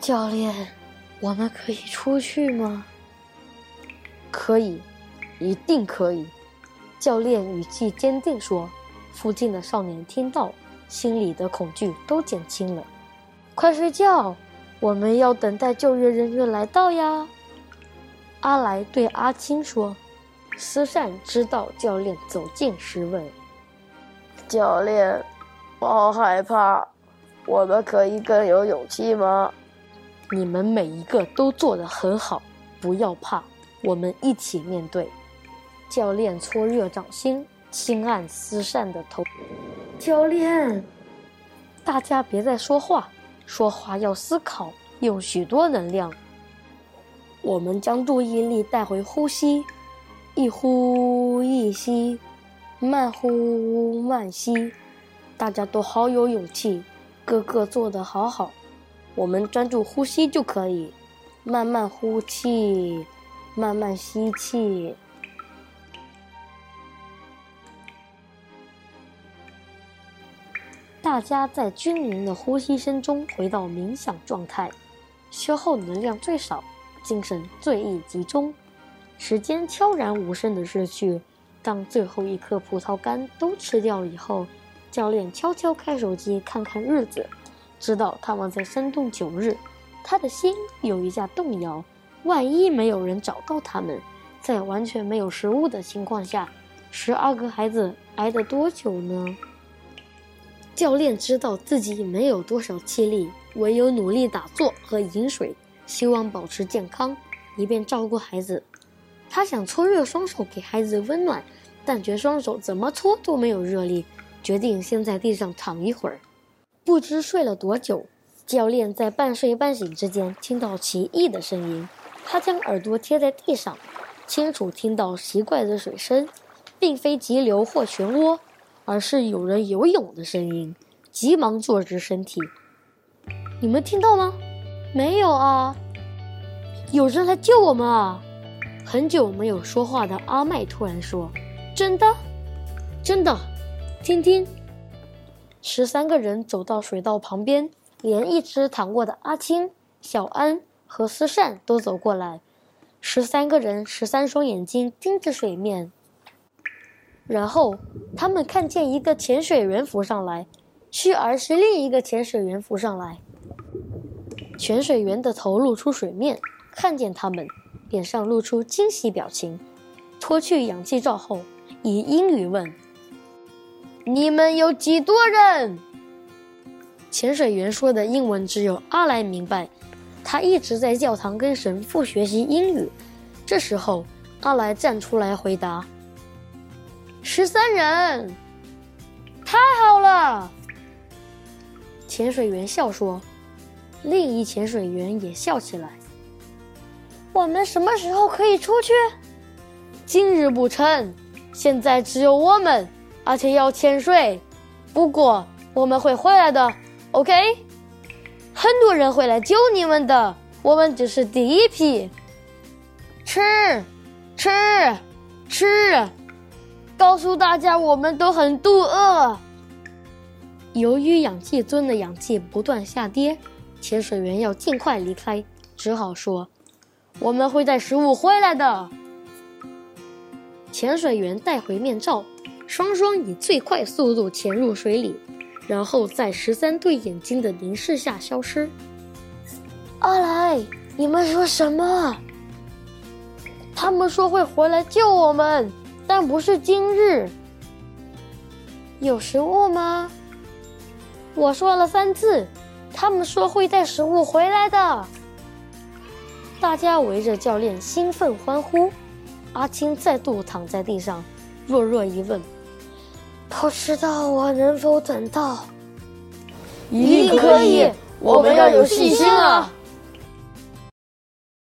教练，我们可以出去吗？可以，一定可以。教练语气坚定说。附近的少年听到，心里的恐惧都减轻了。快睡觉，我们要等待救援人员来到呀。阿来对阿青说。思善知道教练走近时问：“教练，我好害怕，我们可以更有勇气吗？”你们每一个都做得很好，不要怕，我们一起面对。教练搓热掌心。轻按思善的头，教练，大家别再说话，说话要思考，用许多能量。我们将注意力带回呼吸，一呼一吸，慢呼慢吸。大家都好有勇气，个个做得好好。我们专注呼吸就可以，慢慢呼气，慢慢吸气。大家在均匀的呼吸声中回到冥想状态，消耗能量最少，精神最易集中，时间悄然无声的逝去。当最后一颗葡萄干都吃掉以后，教练悄悄开手机看看日子，知道他们在山洞九日，他的心有一下动摇。万一没有人找到他们，在完全没有食物的情况下，十二个孩子挨得多久呢？教练知道自己没有多少气力，唯有努力打坐和饮水，希望保持健康，以便照顾孩子。他想搓热双手给孩子温暖，但觉双手怎么搓都没有热力，决定先在地上躺一会儿。不知睡了多久，教练在半睡半醒之间听到奇异的声音。他将耳朵贴在地上，清楚听到奇怪的水声，并非急流或漩涡。而是有人游泳的声音，急忙坐直身体。你们听到吗？没有啊。有人来救我们啊！很久没有说话的阿麦突然说：“真的，真的，听听。”十三个人走到水道旁边，连一直躺过的阿青、小安和思善都走过来。十三个人，十三双眼睛盯着水面。然后，他们看见一个潜水员浮上来，继而是另一个潜水员浮上来。潜水员的头露出水面，看见他们，脸上露出惊喜表情。脱去氧气罩后，以英语问：“你们有几多人？”潜水员说的英文只有阿来明白，他一直在教堂跟神父学习英语。这时候，阿来站出来回答。十三人，太好了！潜水员笑说，另一潜水员也笑起来。我们什么时候可以出去？今日不成，现在只有我们，而且要潜水。不过我们会回来的，OK？很多人会来救你们的，我们只是第一批。吃，吃，吃！告诉大家，我们都很肚饿。由于氧气樽的氧气不断下跌，潜水员要尽快离开，只好说：“我们会带食物回来的。”潜水员带回面罩，双双以最快速度潜入水里，然后在十三对眼睛的凝视下消失。阿来，你们说什么？他们说会回来救我们。但不是今日。有食物吗？我说了三次，他们说会带食物回来的。大家围着教练兴奋欢呼。阿青再度躺在地上，弱弱一问：“不知道我能否等到？”一定可以，我们要有信心啊！